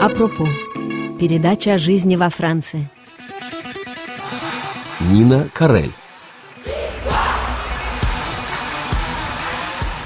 Апропо. Передача о жизни во Франции. Нина Карель.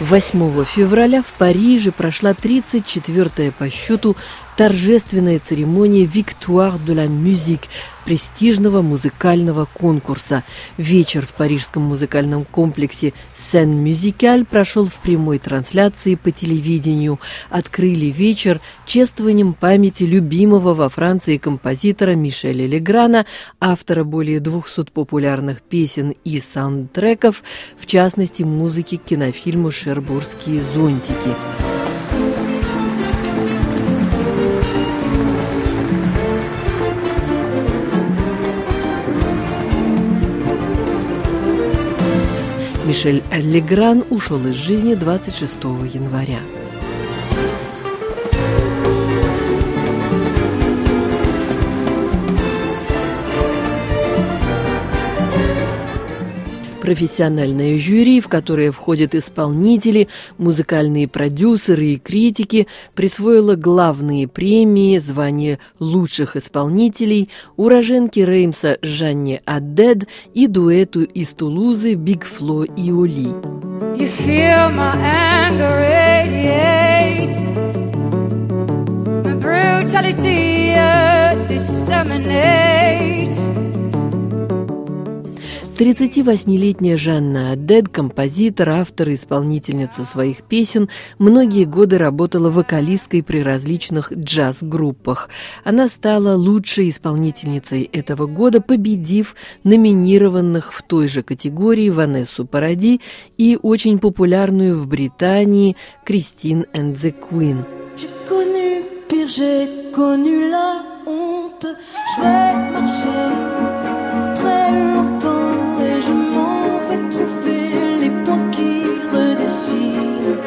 8 февраля в Париже прошла 34-я по счету торжественная церемония «Victoire de la musique» престижного музыкального конкурса. Вечер в парижском музыкальном комплексе «Сен-Мюзикаль» прошел в прямой трансляции по телевидению. Открыли вечер чествованием памяти любимого во Франции композитора Мишеля Леграна, автора более 200 популярных песен и саундтреков, в частности, музыки к кинофильму «Шербургские зонтики». Мишель Легран ушел из жизни 26 января. Профессиональное жюри, в которое входят исполнители, музыкальные продюсеры и критики, присвоило главные премии, звание лучших исполнителей уроженке Реймса Жанне Адед и дуэту из Тулузы Биг Фло и Оли. You feel my. 38-летняя Жанна Адед, композитор, автор и исполнительница своих песен, многие годы работала вокалисткой при различных джаз-группах. Она стала лучшей исполнительницей этого года, победив номинированных в той же категории Ванессу Паради и очень популярную в Британии Кристин and the Queen. J'ai connu la honte, je vais marcher vais trouver les points qui redessinent.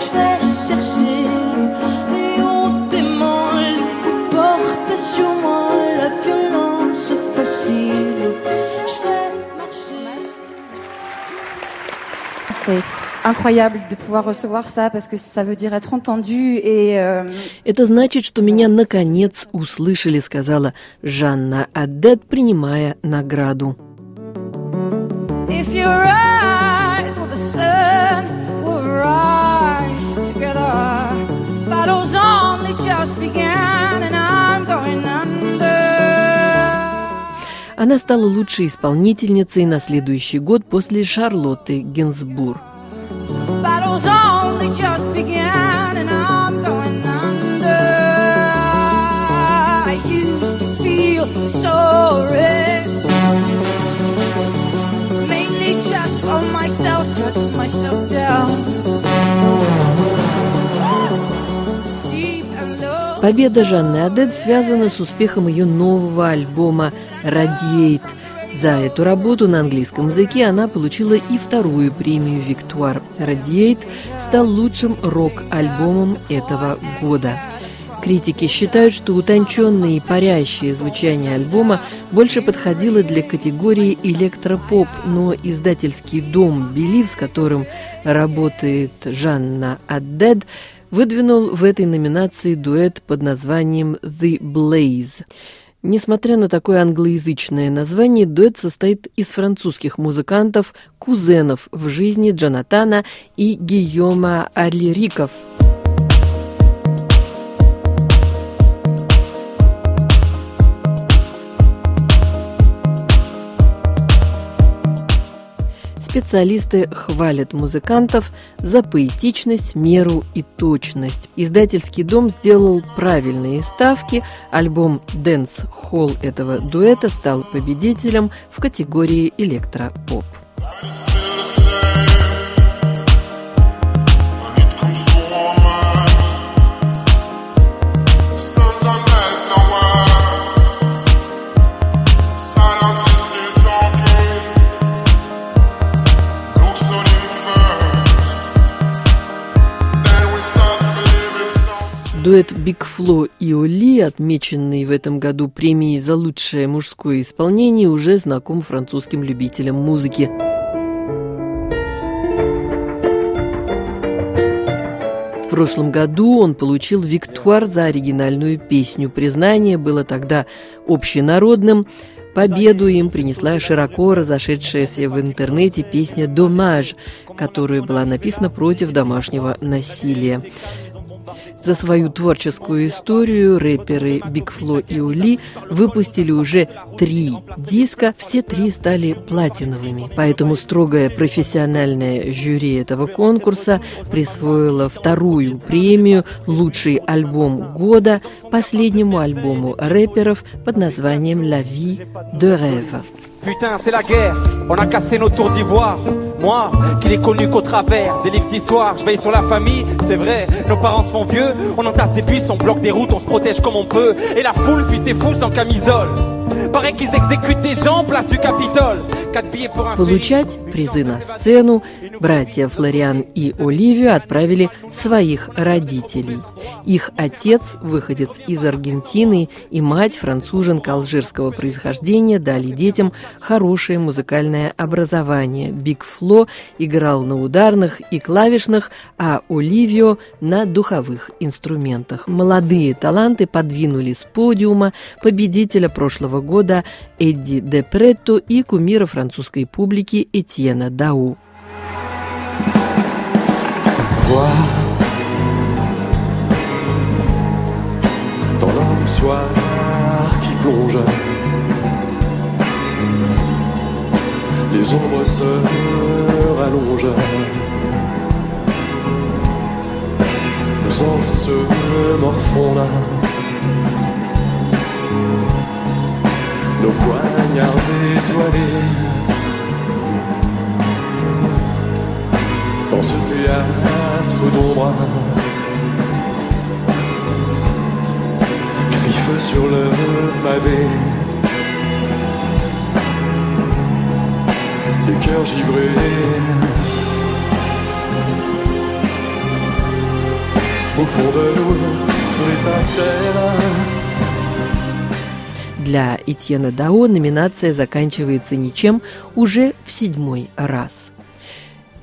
Je vais chercher et hontément les coups portent sur moi la violence facile. Je vais marcher. C'est incroyable de pouvoir recevoir ça, parce que ça veut dire être entendu et... Euh... Это значит, что меня наконец услышали, сказала Жанна Адет, принимая награду. If your eyes were the sun, we'll rise together. Battle's only just began, and I'm going under. Она стала лучшей исполнительницей на следующий год после Шарлотты Гинзбур. Battle's only just Победа Жанны Адет связана с успехом ее нового альбома «Радиейт». За эту работу на английском языке она получила и вторую премию «Виктуар». «Радиейт» стал лучшим рок-альбомом этого года. Критики считают, что утонченное и парящее звучание альбома больше подходило для категории электропоп, но издательский дом «Белив», с которым работает Жанна Аддед, выдвинул в этой номинации дуэт под названием «The Blaze». Несмотря на такое англоязычное название, дуэт состоит из французских музыкантов, кузенов в жизни Джонатана и Гийома Алириков – Специалисты хвалят музыкантов за поэтичность, меру и точность. Издательский дом сделал правильные ставки. Альбом «Дэнс Холл» этого дуэта стал победителем в категории электропоп. Дуэт Биг Фло и Оли, отмеченный в этом году премией за лучшее мужское исполнение, уже знаком французским любителям музыки. В прошлом году он получил Виктуар за оригинальную песню. Признание было тогда общенародным. Победу им принесла широко разошедшаяся в интернете песня «Домаж», которая была написана против домашнего насилия. За свою творческую историю рэперы Биг Фло и Ули выпустили уже три диска, все три стали платиновыми. Поэтому строгое профессиональное жюри этого конкурса присвоило вторую премию «Лучший альбом года» последнему альбому рэперов под названием «La vie de rêve». Putain, c'est la guerre, on a cassé nos tours d'ivoire. Moi, qui l'ai connu qu'au travers des livres d'histoire, je veille sur la famille, c'est vrai, nos parents se font vieux, on entasse des bus, on bloque des routes, on se protège comme on peut, et la foule fuit ses fous sans camisole. Получать призы на сцену братья Флориан и Оливию отправили своих родителей. Их отец, выходец из Аргентины, и мать, француженка алжирского происхождения, дали детям хорошее музыкальное образование. Биг Фло играл на ударных и клавишных, а Оливио на духовых инструментах. Молодые таланты подвинули с подиума победителя прошлого года Эдди де Претто и кумира французского французской публики Этьена Дау. Dans l'heure soir qui plonge Les ombres se rallongent Nos anges se morfondent Nos poignards étoilés dans ce théâtre d'ombre. Griffe sur le pavé, les cœurs givrés. Au fond de nous, l'étincelle. Для Этьена Дао номинация заканчивается ничем уже в седьмой раз.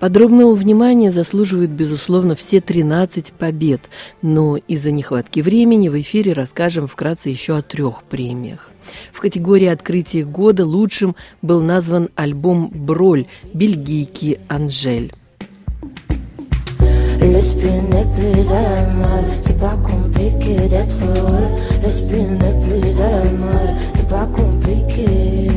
Подробного внимания заслуживают, безусловно, все 13 побед, но из-за нехватки времени в эфире расскажем вкратце еще о трех премиях. В категории «Открытие года» лучшим был назван альбом «Броль» бельгийки Анжель. L'esprit n'est plus à la mode, c'est pas compliqué d'être heureux. L'esprit n'est plus à la mode, c'est pas compliqué.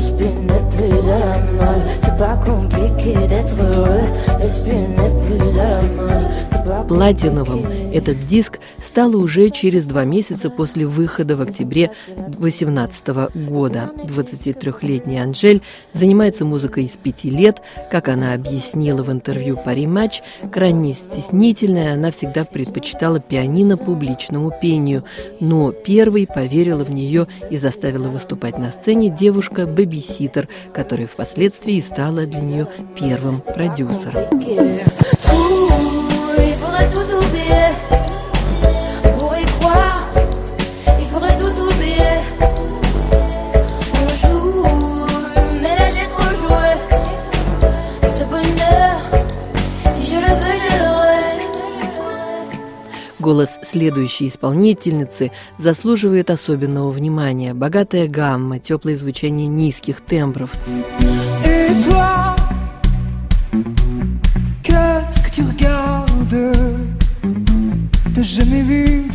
L'esprit n'est plus à la mode, c'est pas compliqué d'être heureux. L'esprit n'est plus à la mode. Платиновым этот диск стало уже через два месяца после выхода в октябре 2018 года. 23-летняя Анжель занимается музыкой с пяти лет. Как она объяснила в интервью «Пари Матч», крайне стеснительная, она всегда предпочитала пианино публичному пению, но первой поверила в нее и заставила выступать на сцене девушка бэбиситер, которая впоследствии стала для нее первым продюсером. Голос следующей исполнительницы заслуживает особенного внимания. Богатая гамма, теплое звучание низких тембров. vu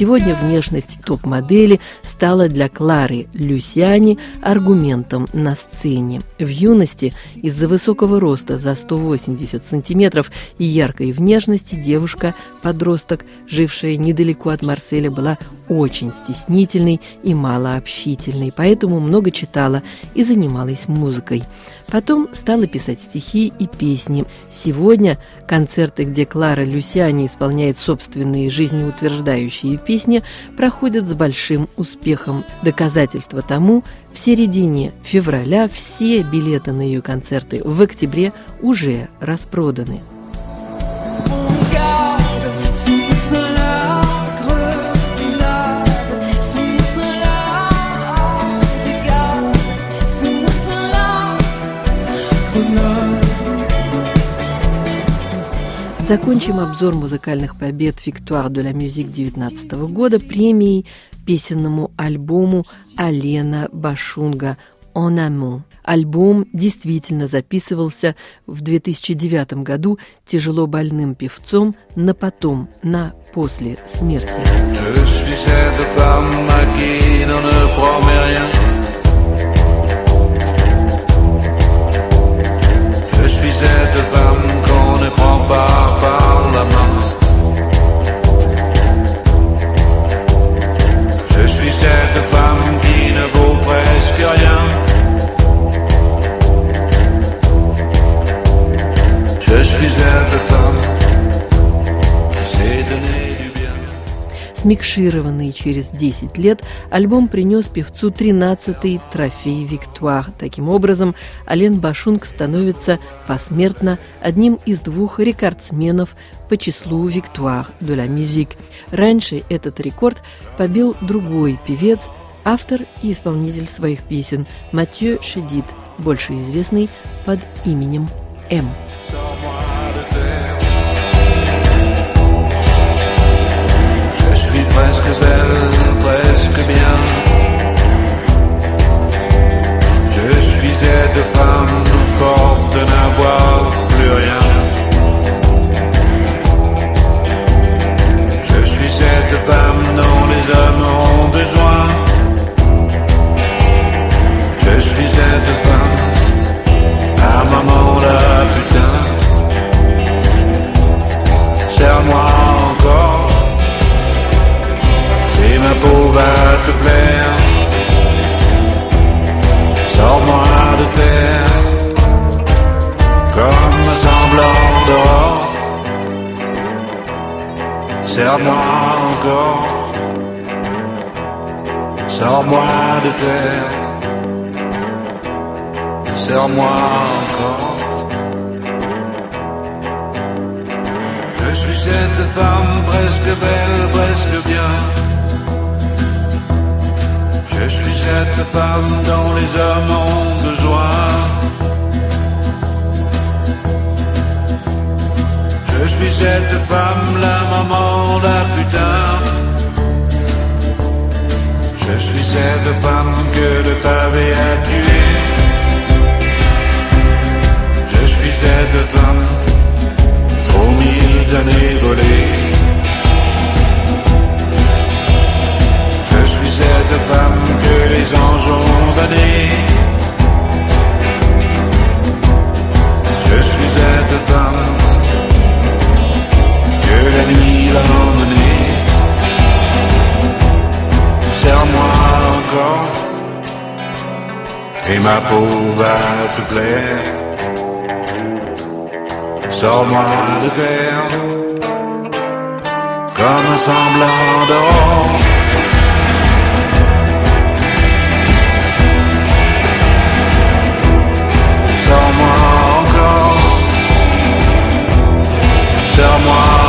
Сегодня внешность топ-модели стала для Клары Люсиани аргументом на сцене. В юности из-за высокого роста за 180 сантиметров и яркой внешности девушка-подросток, жившая недалеко от Марселя, была очень стеснительной и малообщительной, поэтому много читала и занималась музыкой. Потом стала писать стихи и песни. Сегодня концерты, где Клара Люсиани исполняет собственные жизнеутверждающие песни, проходят с большим успехом. Доказательство тому – в середине февраля все билеты на ее концерты в октябре уже распроданы. Закончим обзор музыкальных побед «Виктуар de la Musique» 2019 года премией песенному альбому Алена Башунга «En amont». Альбом действительно записывался в 2009 году тяжело больным певцом на потом, на после смерти. Ne prend pas par la main. Je suis cette femme qui ne vaut presque rien. Je suis cette femme qui s'est donné du bien. Смикшированный через 10 лет, альбом принес певцу 13-й трофей «Виктуар». Таким образом, Ален Башунг становится посмертно одним из двух рекордсменов по числу «Виктуар de la musique». Раньше этот рекорд побил другой певец, автор и исполнитель своих песен Матье Шедид, больше известный под именем М. terre. Serre-moi encore. Je suis cette femme presque belle, presque bien. Je suis cette femme dont les hommes ont besoin. Je suis cette femme, la maman, la putain. Je suis cette femme ma peau va te plaire. Sors-moi de terre, comme un semblant d'or. Sors-moi encore, sors-moi